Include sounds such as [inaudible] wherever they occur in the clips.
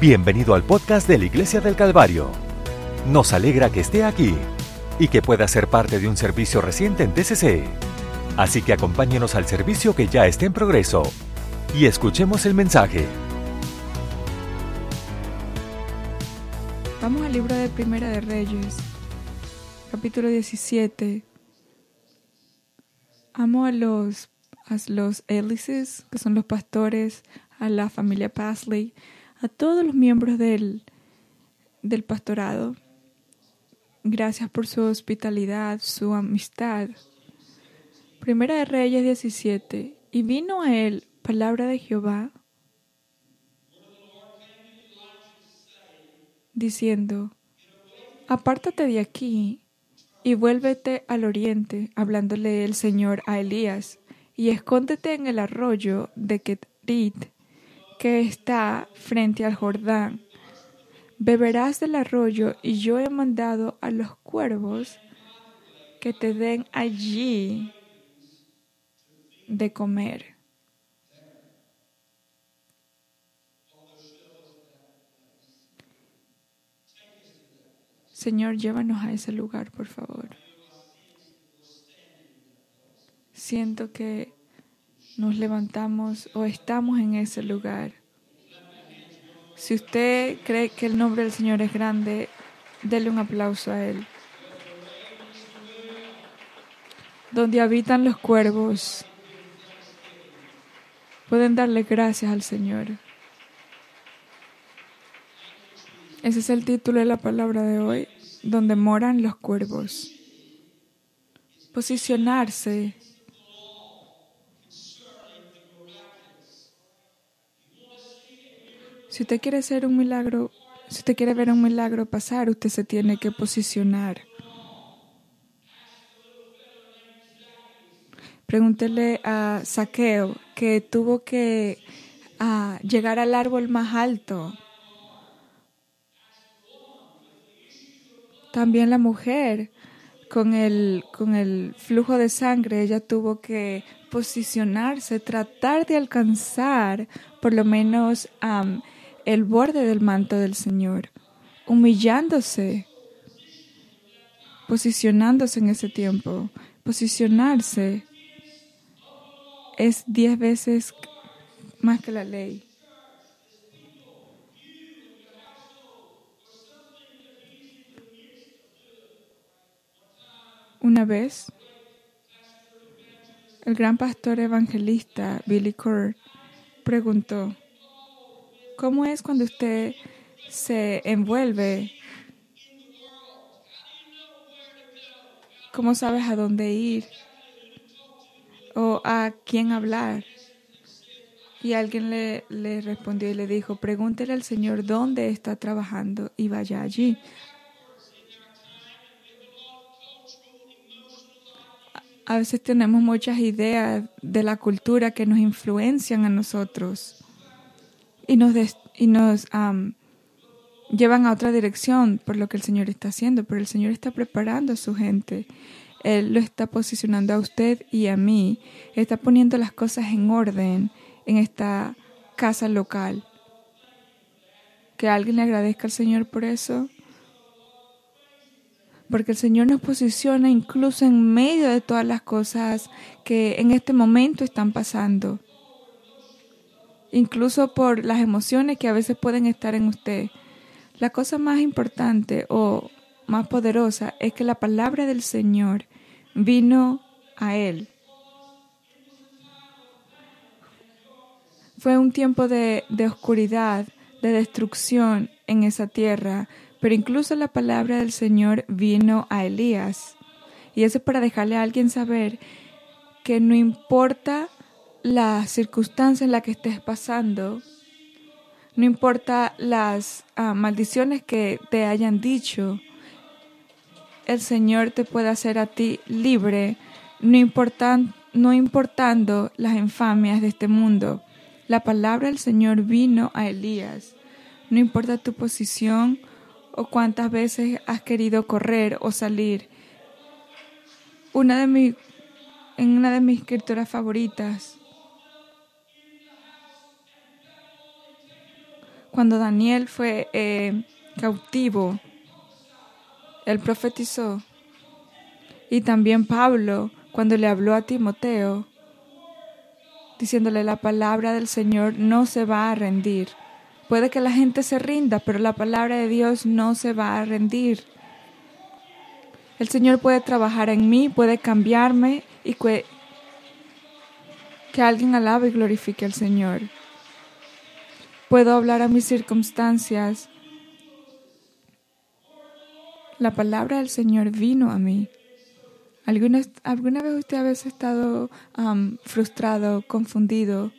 Bienvenido al podcast de la Iglesia del Calvario. Nos alegra que esté aquí y que pueda ser parte de un servicio reciente en TCC. Así que acompáñenos al servicio que ya está en progreso y escuchemos el mensaje. Vamos al libro de Primera de Reyes, capítulo 17. Amo a los, a los hélices, que son los pastores, a la familia Pasley, a todos los miembros del, del pastorado. Gracias por su hospitalidad, su amistad. Primera de Reyes 17. Y vino a él palabra de Jehová, diciendo, Apártate de aquí y vuélvete al oriente, hablándole el Señor a Elías, y escóndete en el arroyo de Ketrit, que está frente al Jordán. Beberás del arroyo y yo he mandado a los cuervos que te den allí de comer. Señor, llévanos a ese lugar, por favor. Siento que nos levantamos o estamos en ese lugar. Si usted cree que el nombre del Señor es grande, dele un aplauso a Él. Donde habitan los cuervos, pueden darle gracias al Señor. Ese es el título de la palabra de hoy, donde moran los cuervos. Posicionarse Si usted quiere hacer un milagro, si usted quiere ver un milagro pasar, usted se tiene que posicionar. Pregúntele a Saqueo que tuvo que ah, llegar al árbol más alto. También la mujer con el, con el flujo de sangre, ella tuvo que posicionarse, tratar de alcanzar por lo menos el borde del manto del Señor, humillándose, posicionándose en ese tiempo. Posicionarse es diez veces más que la ley. Una vez, el gran pastor evangelista Billy Curr preguntó, ¿Cómo es cuando usted se envuelve? ¿Cómo sabes a dónde ir? ¿O a quién hablar? Y alguien le, le, respondió y le dijo, pregúntele al Señor dónde está trabajando y vaya allí. A veces tenemos muchas ideas de la cultura que nos influencian a nosotros y nos, y nos llevan a otra dirección por lo que el Señor está haciendo, pero el Señor está preparando a su gente. Él lo está posicionando a usted y a mí. Está poniendo las cosas en orden en esta casa local. Que alguien le agradezca al Señor por eso. Porque el Señor nos posiciona incluso en medio de todas las cosas que en este momento están pasando incluso por las emociones que a veces pueden estar en usted. La cosa más importante o más poderosa es que la palabra del Señor vino a él. Fue un tiempo de, de oscuridad, de destrucción en esa tierra, pero incluso la palabra del Señor vino a Elías. Y eso es para dejarle a alguien saber que no importa la circunstancia en la que estés pasando, no importa las ah, maldiciones que te hayan dicho, el Señor te puede hacer a ti libre, no, importan, no importando las infamias de este mundo. La palabra del Señor vino a Elías. No importa tu posición o cuántas veces has querido correr o salir. Una de mi, en una de mis escrituras favoritas, Cuando Daniel fue eh, cautivo, él profetizó. Y también Pablo, cuando le habló a Timoteo, diciéndole la palabra del Señor no se va a rendir. Puede que la gente se rinda, pero la palabra de Dios no se va a rendir. El Señor puede trabajar en mí, puede cambiarme y que, que alguien alabe y glorifique al Señor. Puedo hablar a mis circunstancias. La palabra del Señor vino a mí. ¿Alguna, ¿Alguna vez usted ha estado frustrado, confundido,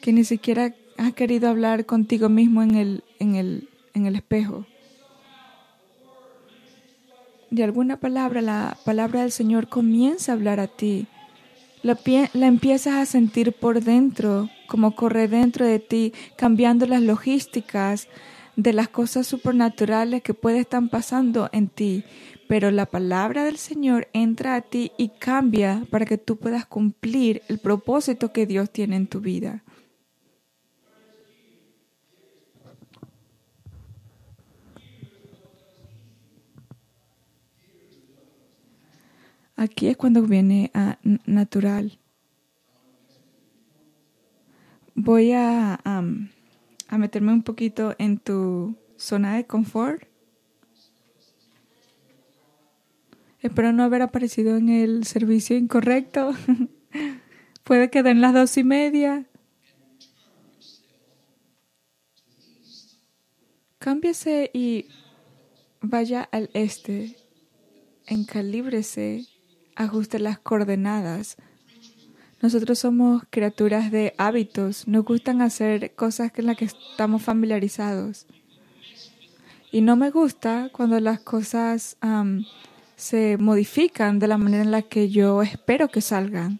que ni siquiera ha querido hablar contigo mismo en el, en el, en el espejo? De alguna palabra, la palabra del Señor comienza a hablar a ti. La, la empiezas a sentir por dentro, como corre dentro de ti, cambiando las logísticas de las cosas supernaturales que pueden estar pasando en ti pero la palabra del Señor entra a ti y cambia para que tú puedas cumplir el propósito que Dios tiene en tu vida. Aquí es cuando viene a natural. Voy a, a meterme un poquito en tu zona de confort Espero no haber aparecido en el servicio incorrecto. [laughs] Puede que den las dos y media. Cámbiese y vaya al este. Encalíbrese. Ajuste las coordenadas. Nosotros somos criaturas de hábitos. Nos gustan hacer cosas con las que estamos familiarizados. Y no me gusta cuando las cosas se modifican de la manera en la que yo espero que salgan.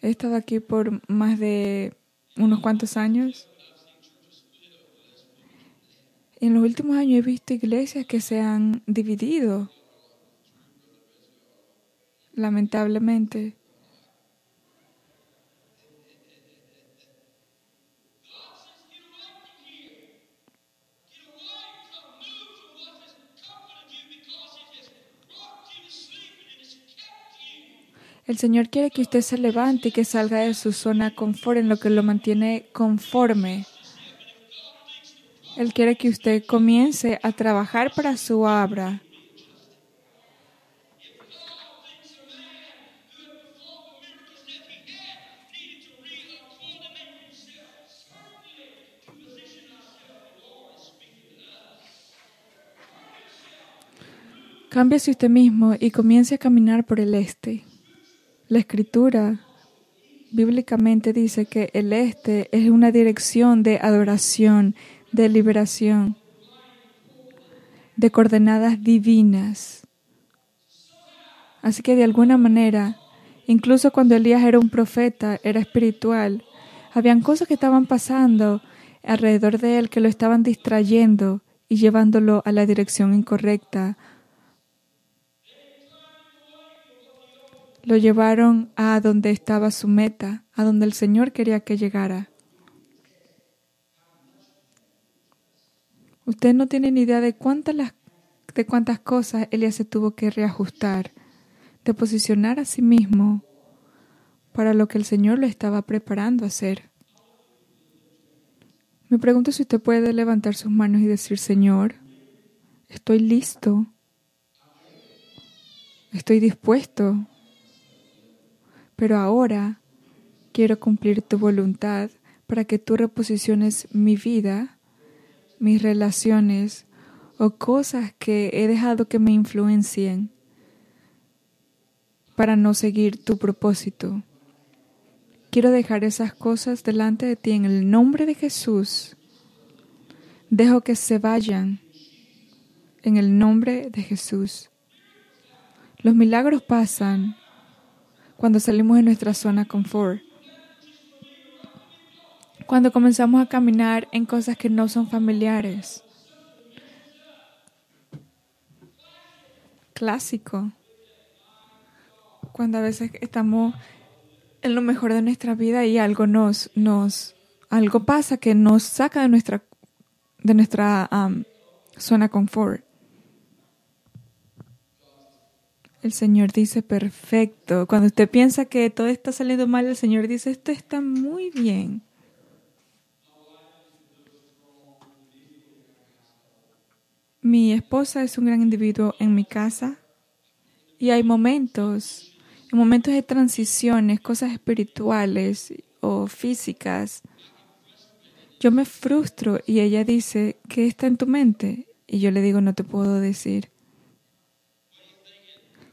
He estado aquí por más de unos cuantos años. En los últimos años he visto iglesias que se han dividido, lamentablemente. El Señor quiere que usted se levante y que salga de su zona confort en lo que lo mantiene conforme. Él quiere que usted comience a trabajar para su obra. Cámbiese usted mismo y comience a caminar por el este. La escritura bíblicamente dice que el este es una dirección de adoración, de liberación, de coordenadas divinas. Así que de alguna manera, incluso cuando Elías era un profeta, era espiritual, habían cosas que estaban pasando alrededor de él que lo estaban distrayendo y llevándolo a la dirección incorrecta Lo llevaron a donde estaba su meta, a donde el Señor quería que llegara. Usted no tiene ni idea de cuántas, las, de cuántas cosas Elías se tuvo que reajustar, de posicionar a sí mismo para lo que el Señor lo estaba preparando a hacer. Me pregunto si usted puede levantar sus manos y decir, Señor, estoy listo, estoy dispuesto pero ahora quiero cumplir tu voluntad para que tú reposiciones mi vida, mis relaciones o cosas que he dejado que me influencien para no seguir tu propósito. Quiero dejar esas cosas delante de ti en el nombre de Jesús. Dejo que se vayan en el nombre de Jesús. Los milagros pasan cuando salimos de nuestra zona confort. Cuando comenzamos a caminar en cosas que no son familiares. Clásico. Cuando a veces estamos en lo mejor de nuestra vida y algo nos, nos, algo pasa que nos saca de nuestra, de nuestra um, zona confort. El Señor dice perfecto. Cuando usted piensa que todo está saliendo mal, el Señor dice esto está muy bien. Mi esposa es un gran individuo en mi casa y hay momentos, en momentos de transiciones, cosas espirituales o físicas. Yo me frustro y ella dice, ¿qué está en tu mente? Y yo le digo, no te puedo decir.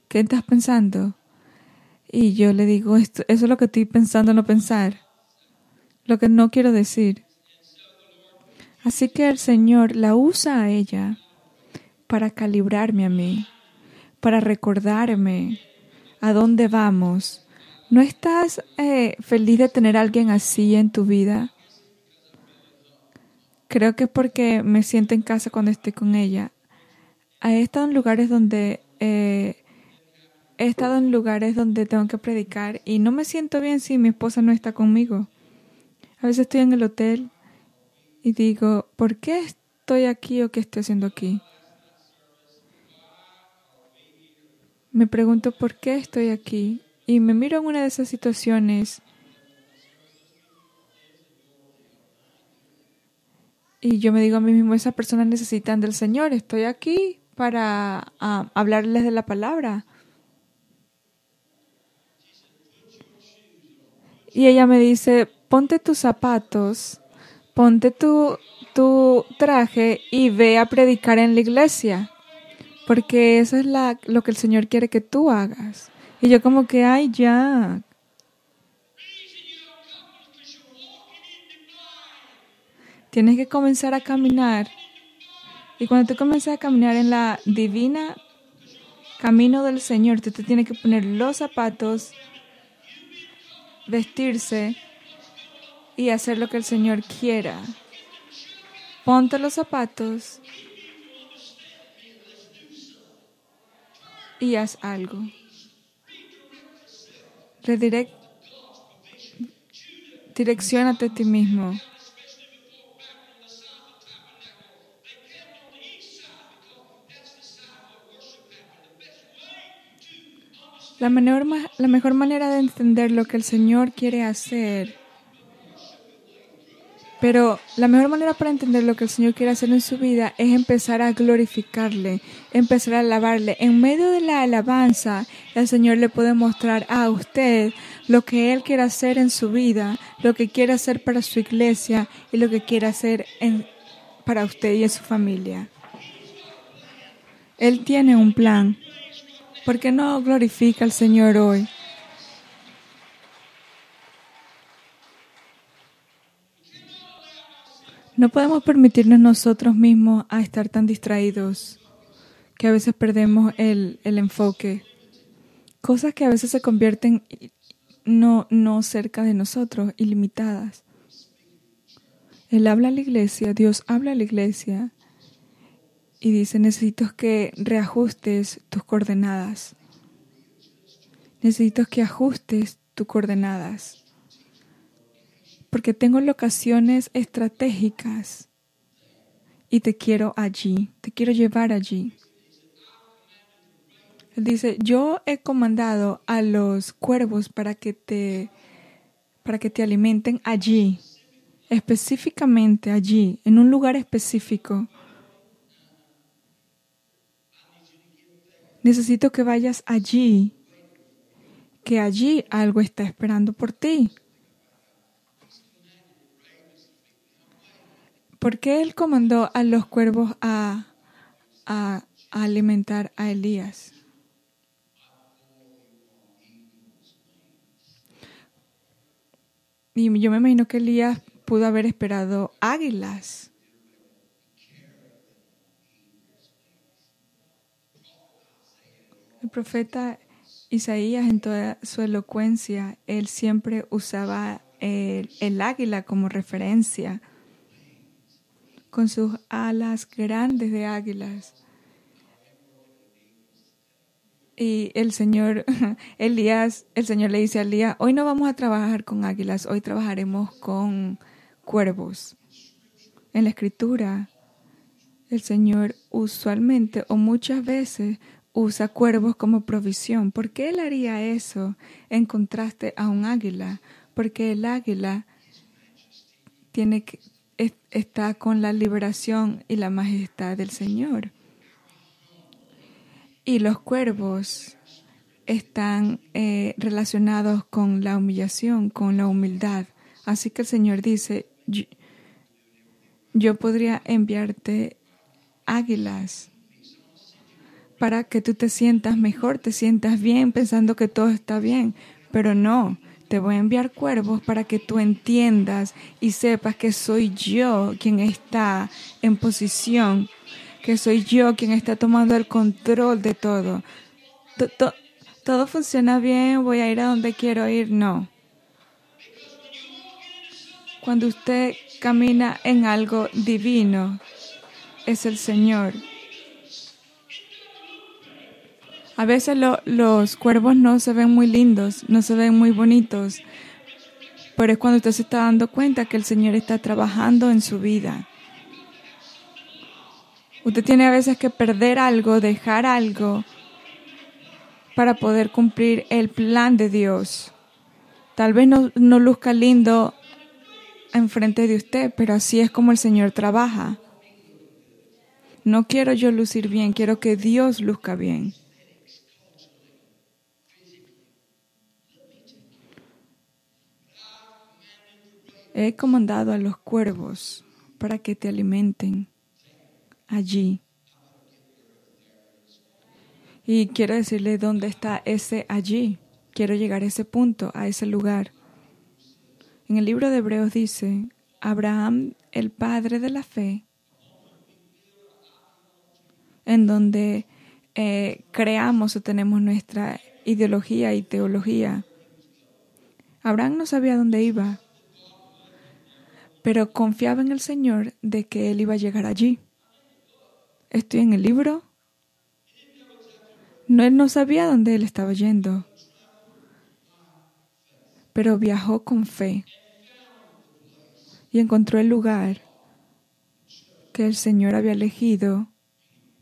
¿qué estás pensando? Y yo le digo, esto, eso es lo que estoy pensando no pensar, lo que no quiero decir. Así que el Señor la usa a ella para calibrarme a mí, para recordarme a dónde vamos. ¿No estás eh, feliz de tener a alguien así en tu vida? Creo que es porque me siento en casa cuando estoy con ella. He estado en lugares donde eh, he estado en lugares donde tengo que predicar y no me siento bien si mi esposa no está conmigo. A veces estoy en el hotel y digo, ¿por qué estoy aquí o qué estoy haciendo aquí? Me pregunto por qué estoy aquí. Y me miro en una de esas situaciones. Y yo me digo a mí mismo, esas personas necesitan del Señor, estoy aquí para ah, hablarles de la palabra. Y ella me dice, ponte tus zapatos, ponte tu, tu traje y ve a predicar en la iglesia, porque eso es la, lo que el Señor quiere que tú hagas. Y yo como que, ay, ya. Tienes que comenzar a caminar. Y cuando tú comienzas a caminar en la divina camino del Señor, tú te tienes que poner los zapatos vestirse y hacer lo que el Señor quiera. Ponte los zapatos y haz algo. Redirect, direccionate a ti mismo. La, la mejor manera de entender lo que el Señor quiere hacer, pero la mejor manera para entender lo que el Señor quiere hacer en su vida es empezar a glorificarle, empezar a alabarle. En medio de la alabanza, el Señor le puede mostrar a usted lo que Él quiere hacer en su vida, lo que quiere hacer para su iglesia y lo que quiere hacer en, para usted y en su familia. Él tiene un plan. ¿Por qué no glorifica al Señor hoy? No podemos permitirnos nosotros mismos a estar tan distraídos que a veces perdemos el, el enfoque. Cosas que a veces se convierten no, no cerca de nosotros, ilimitadas. Él habla a la iglesia, Dios habla a la iglesia y dice, necesito que reajustes tus coordenadas. Necesito que ajustes tus coordenadas. Porque tengo locaciones estratégicas y te quiero allí, te quiero llevar allí. Él dice, yo he comandado a los cuervos para que te, para que te alimenten allí, específicamente allí, en un lugar específico Necesito que vayas allí, que allí algo está esperando por ti. ¿Por qué él comandó a los cuervos a, alimentar a Elías? Y yo me imagino que Elías pudo haber esperado águilas. El profeta Isaías en toda su elocuencia, él siempre usaba el, águila como referencia, con sus alas grandes de águilas. Y el Señor, [laughs] Elías, el Señor le dice a Elías, hoy no vamos a trabajar con águilas, hoy trabajaremos con cuervos. En la escritura, el Señor usualmente o muchas veces usa cuervos como provisión. ¿Por qué Él haría eso en contraste a un águila? Porque el águila tiene que, está con la liberación y la majestad del Señor. Y los cuervos están eh, relacionados con la humillación, con la humildad. Así que el Señor dice, yo podría enviarte águilas para que tú te sientas mejor, te sientas bien pensando que todo está bien, pero no, te voy a enviar cuervos para que tú entiendas y sepas que soy yo quien está en posición, que soy yo quien está tomando el control de todo. Todo funciona bien, voy a ir a donde quiero ir, no. Cuando usted camina en algo divino, es el Señor. A veces los cuervos no se ven muy lindos, no se ven muy bonitos, pero es cuando usted se está dando cuenta que el Señor está trabajando en su vida. Usted tiene a veces que perder algo, dejar algo, para poder cumplir el plan de Dios. Tal vez no, no luzca lindo enfrente de usted, pero así es como el Señor trabaja. No quiero yo lucir bien, quiero que Dios luzca bien. He comandado a los cuervos para que te alimenten allí. Y quiero decirle dónde está ese allí. Quiero llegar a ese punto, a ese lugar. En el libro de Hebreos dice, Abraham, el padre de la fe, en donde eh, creamos o tenemos nuestra ideología y teología. Abraham no sabía dónde iba, pero confiaba en el Señor de que él iba a llegar allí. Estoy en el libro. No, él no sabía dónde él estaba yendo, pero viajó con fe y encontró el lugar que el Señor había elegido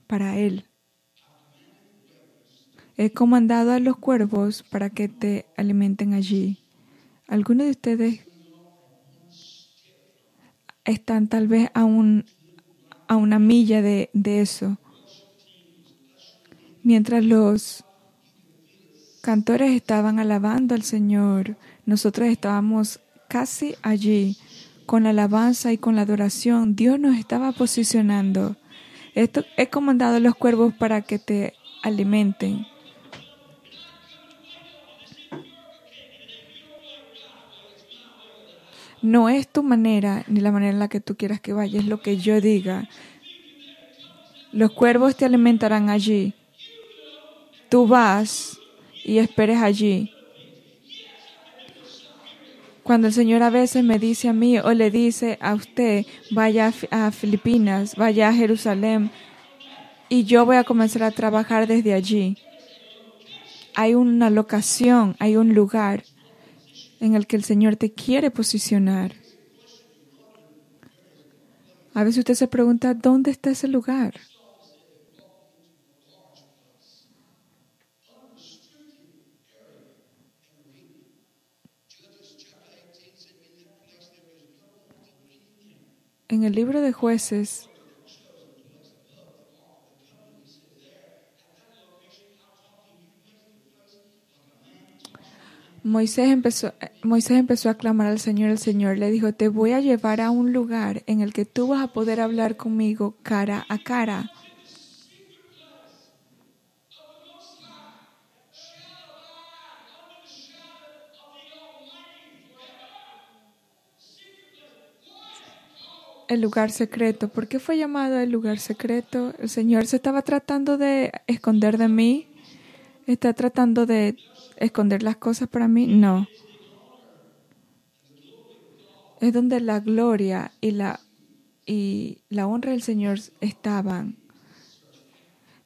para él. He comandado a los cuervos para que te alimenten allí. Algunos de ustedes están tal vez a, un, a una milla de, de eso. Mientras los cantores estaban alabando al Señor, nosotros estábamos casi allí con la alabanza y con la adoración. Dios nos estaba posicionando. Esto, he comandado a los cuervos para que te alimenten. No es tu manera ni la manera en la que tú quieras que vaya, es lo que yo diga. Los cuervos te alimentarán allí. Tú vas y esperes allí. Cuando el Señor a veces me dice a mí o le dice a usted, vaya a Filipinas, vaya a Jerusalén, y yo voy a comenzar a trabajar desde allí. Hay una locación, hay un lugar en el que el Señor te quiere posicionar. A veces usted se pregunta, ¿dónde está ese lugar? En el libro de jueces, Moisés empezó, Moisés empezó a clamar al Señor. El Señor le dijo, te voy a llevar a un lugar en el que tú vas a poder hablar conmigo cara a cara. el lugar secreto. ¿Por qué fue llamado el lugar secreto? El Señor se estaba tratando de esconder de mí. ¿Está tratando de esconder las cosas para mí? No. Es donde la gloria y la, y la honra del Señor estaban.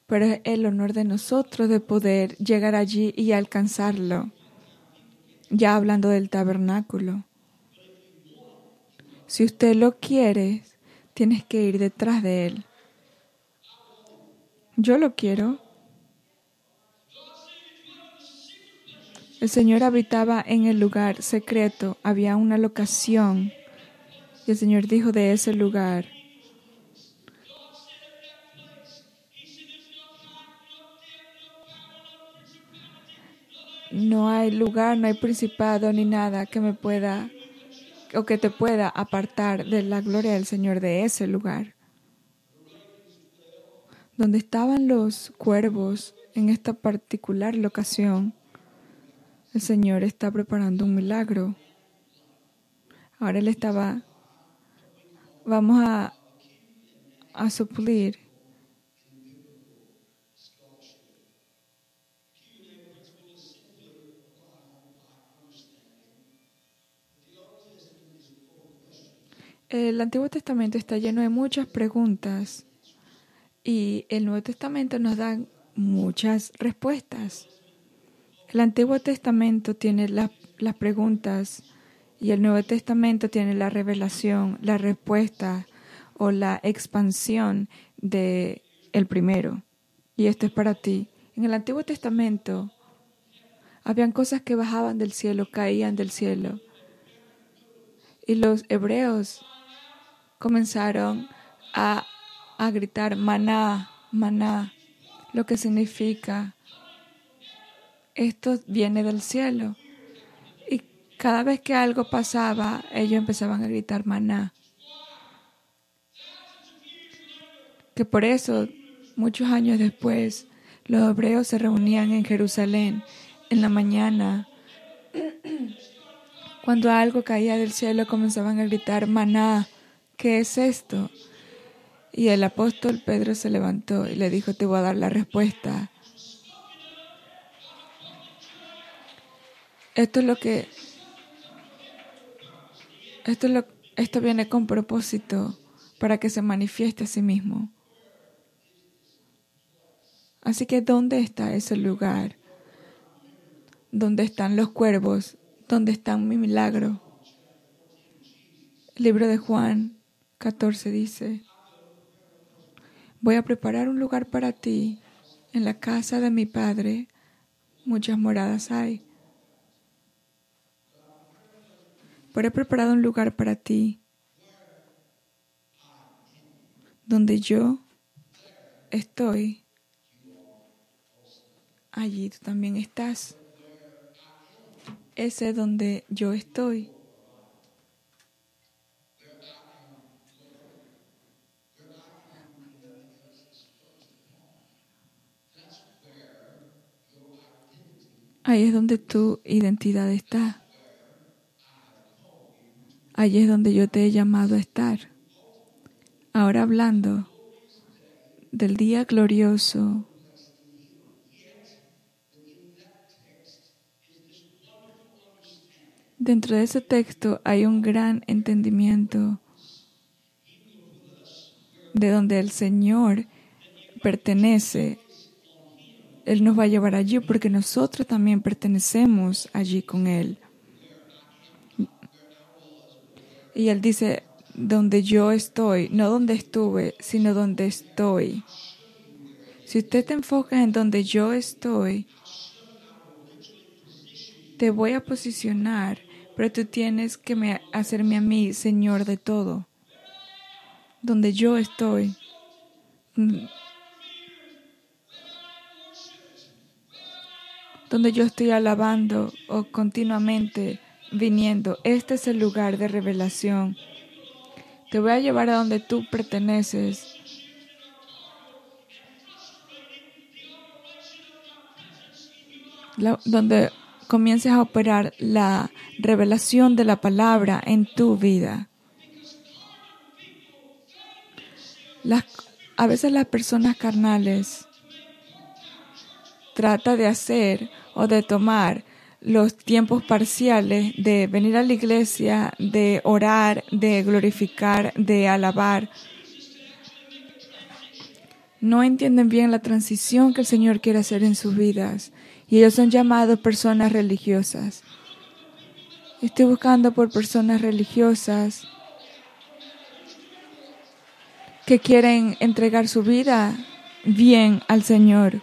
pero es el honor de nosotros de poder llegar allí y alcanzarlo. Ya hablando del tabernáculo. Si usted lo quiere, tienes que ir detrás de él. Yo lo quiero. El Señor habitaba en el lugar secreto, había una locación. Y el Señor dijo de ese lugar, no hay lugar, no hay principado ni nada que me pueda o que te pueda apartar de la gloria del Señor de ese lugar. Donde estaban los cuervos en esta particular locación, el Señor está preparando un milagro. Ahora Él estaba, vamos a, a suplir El Antiguo Testamento está lleno de muchas preguntas y el Nuevo Testamento nos da muchas respuestas. El Antiguo Testamento tiene las preguntas y el Nuevo Testamento tiene la revelación, la respuesta o la expansión de el primero. Y esto es para ti. En el Antiguo Testamento habían cosas que bajaban del cielo, caían del cielo. Y los hebreos comenzaron a, a gritar maná, maná, lo que significa esto viene del cielo. Y cada vez que algo pasaba, ellos empezaban a gritar maná. Que por eso, muchos años después, los hebreos se reunían en Jerusalén en la mañana. Cuando algo caía del cielo, comenzaban a gritar maná. ¿qué es esto? Y el apóstol Pedro se levantó y le dijo, te voy a dar la respuesta. Esto es lo que... Esto, es lo, esto viene con propósito para que se manifieste a sí mismo. Así que, ¿dónde está ese lugar? ¿Dónde están los cuervos? ¿Dónde está mi milagro? libro de Juan 14 dice, voy a preparar un lugar para ti. En la casa de mi Padre muchas moradas hay. Pero he preparado un lugar para ti donde yo estoy. Allí tú también estás. Ese es donde yo estoy. Ahí es donde tu identidad está. Ahí es donde yo te he llamado a estar. Ahora hablando del día glorioso. Dentro de ese texto hay un gran entendimiento de donde el Señor pertenece él nos va a llevar allí porque nosotros también pertenecemos allí con Él. Y Él dice, donde yo estoy, no donde estuve, sino donde estoy. Si usted te enfoca en donde yo estoy, te voy a posicionar, pero tú tienes que hacerme a mí Señor de todo. Donde yo estoy, donde yo estoy alabando o continuamente viniendo. Este es el lugar de revelación. Te voy a llevar a donde tú perteneces. donde comiences a operar la revelación de la palabra en tu vida. A veces las personas carnales trata de hacer o de tomar los tiempos parciales de venir a la iglesia, de orar, de glorificar, de alabar. no entienden bien la transición que el Señor quiere hacer en sus vidas y ellos son llamados personas religiosas. Estoy buscando por personas religiosas que quieren entregar su vida bien al Señor.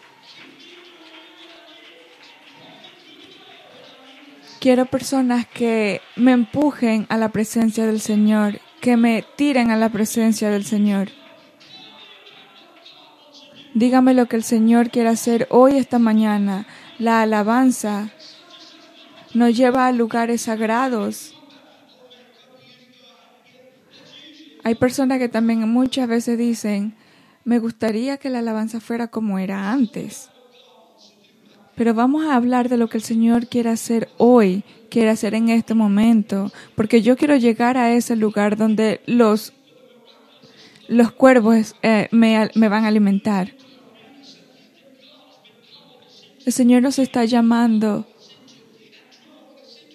Quiero personas que me empujen a la presencia del Señor, que me tiren a la presencia del Señor. Dígame lo que el Señor quiere hacer hoy, esta mañana. La alabanza nos lleva a lugares sagrados. Hay personas que también muchas veces dicen, me gustaría que la alabanza fuera como era antes. Pero vamos a hablar de lo que el Señor quiere hacer hoy, quiere hacer en este momento, porque yo quiero llegar a ese lugar donde los, los cuervos eh, me, me van a alimentar. El Señor nos está llamando,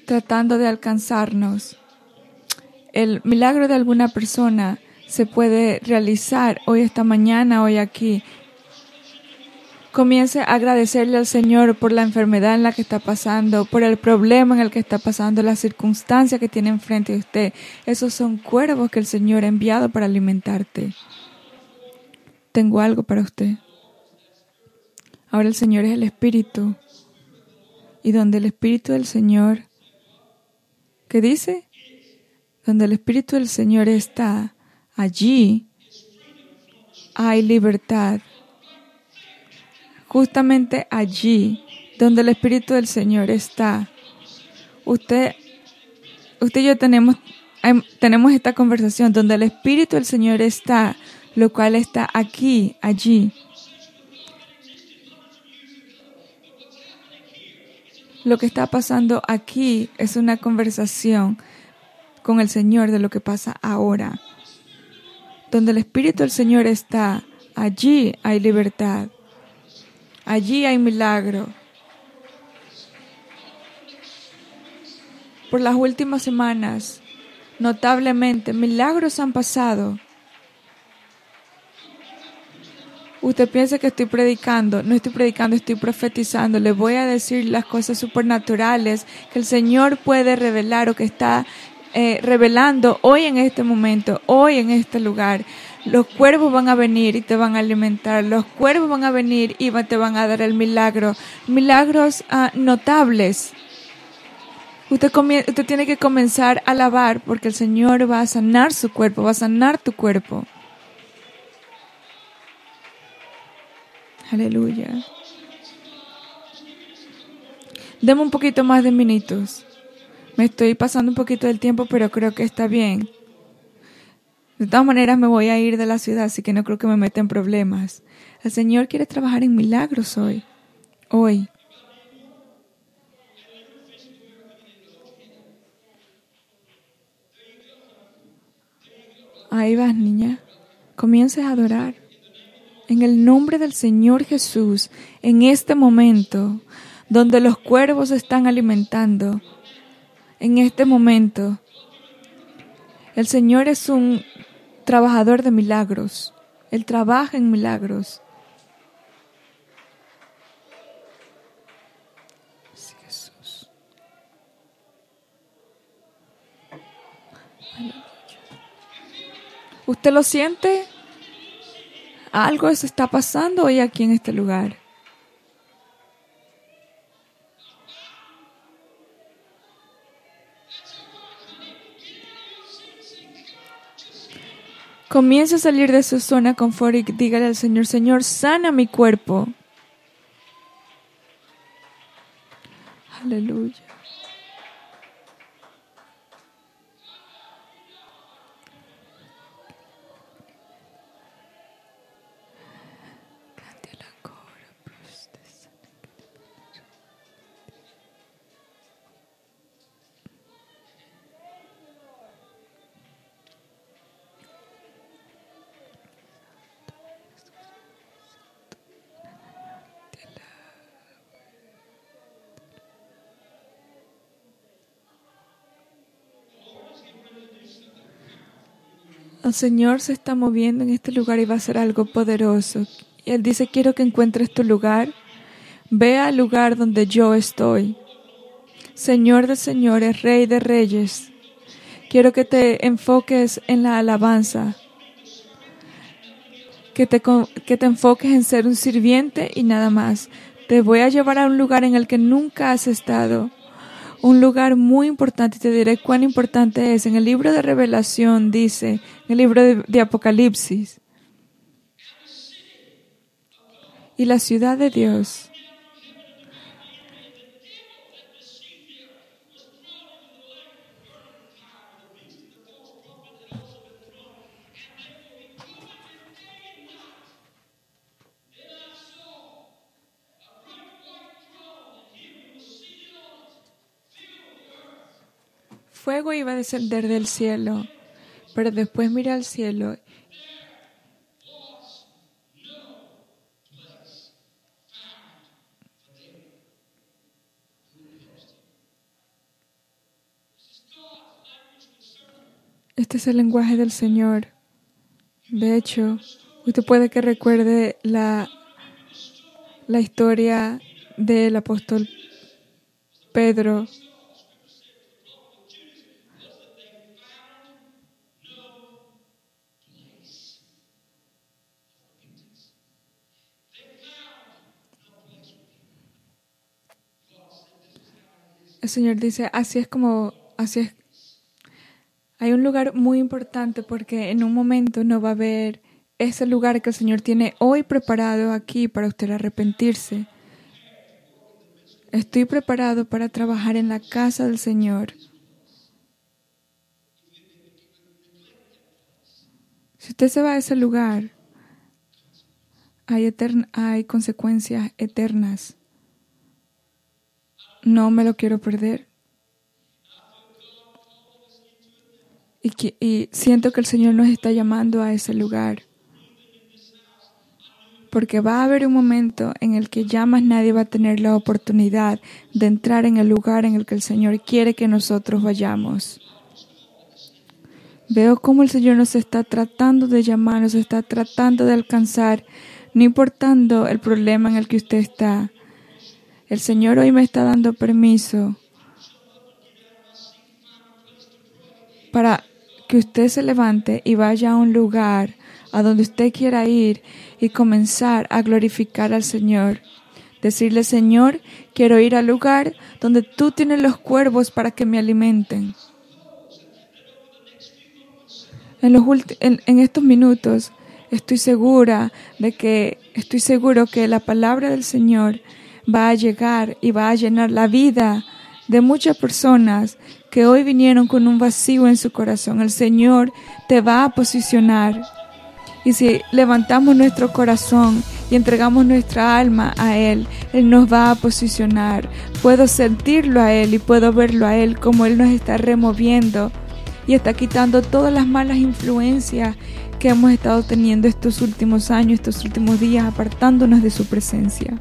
tratando de alcanzarnos el milagro de alguna persona se puede realizar hoy, esta mañana, hoy aquí. Comience a agradecerle al Señor por la enfermedad en la que está pasando, por el problema en el que está pasando, la circunstancia que tiene enfrente de usted. Esos son cuervos que el Señor ha enviado para alimentarte. Tengo algo para usted. Ahora el Señor es el Espíritu. Y donde el Espíritu del Señor, ¿qué dice? Donde el Espíritu del Señor está, allí hay libertad. Justamente allí, donde el Espíritu del Señor está. Usted, usted y yo tenemos, tenemos esta conversación donde el Espíritu del Señor está, lo cual está aquí, allí. Lo que está pasando aquí es una conversación con el Señor de lo que pasa ahora. Donde el Espíritu del Señor está, allí hay libertad. Allí hay milagro. Por las últimas semanas, notablemente, milagros han pasado. Usted piensa que estoy predicando, no estoy predicando, estoy profetizando. Le voy a decir las cosas supernaturales que el Señor puede revelar o que está eh, revelando hoy en este momento, hoy en este lugar. Los cuervos van a venir y te van a alimentar. Los cuervos van a venir y te van a dar el milagro. Milagros ah, notables. Usted, usted tiene que comenzar a alabar porque el Señor va a sanar su cuerpo, va a sanar tu cuerpo. Aleluya. Deme un poquito más de minutos. Me estoy pasando un poquito del tiempo, pero creo que está bien. De todas maneras me voy a ir de la ciudad, así que no creo que me meta en problemas. El Señor quiere trabajar en milagros hoy. Hoy. Ahí vas, niña. Comiences a adorar. En el nombre del Señor Jesús, en este momento, donde los cuervos están alimentando, en este momento. El Señor es un trabajador de milagros. Él trabaja en milagros. ¿Usted lo siente? Algo se está pasando hoy aquí en este lugar. Comience a salir de su zona confort y dígale al Señor, Señor, sana mi cuerpo. Aleluya. El Señor se está moviendo en este lugar y va a hacer algo poderoso. Y Él dice, quiero que encuentres tu lugar. Ve al lugar donde yo estoy. Señor de señores, Rey de reyes. Quiero que te enfoques en la alabanza. Que te, que te enfoques en ser un sirviente y nada más. Te voy a llevar a un lugar en el que nunca has estado un lugar muy importante te diré cuán importante es. En el libro de Revelación dice, en el libro de, Apocalipsis, y la ciudad de Dios. Fuego iba a descender del cielo, pero después mira al cielo Este es el lenguaje del Señor. De hecho, usted puede que recuerde la, la historia del apóstol Pedro. Señor dice, así es como, así es hay un lugar muy importante porque en un momento no va a haber ese lugar que el Señor tiene hoy preparado aquí para usted arrepentirse. Estoy preparado para trabajar en la casa del Señor. Si usted se va a ese lugar, hay, hay consecuencias eternas. No me lo quiero perder. Y, siento que el Señor nos está llamando a ese lugar. Porque va a haber un momento en el que ya más nadie va a tener la oportunidad de entrar en el lugar en el que el Señor quiere que nosotros vayamos. Veo cómo el Señor nos está tratando de llamar, nos está tratando de alcanzar, no importando el problema en el que usted está. El Señor hoy me está dando permiso para que usted se levante y vaya a un lugar a donde usted quiera ir y comenzar a glorificar al Señor. Decirle, Señor, quiero ir al lugar donde tú tienes los cuervos para que me alimenten. En, los en, estos minutos estoy segura de que estoy seguro que la palabra del Señor va a llegar y va a llenar la vida de muchas personas que hoy vinieron con un vacío en su corazón. El Señor te va a posicionar. Y si levantamos nuestro corazón y entregamos nuestra alma a Él, Él nos va a posicionar. Puedo sentirlo a Él y puedo verlo a Él como Él nos está removiendo y está quitando todas las malas influencias que hemos estado teniendo estos últimos años, estos últimos días, apartándonos de su presencia.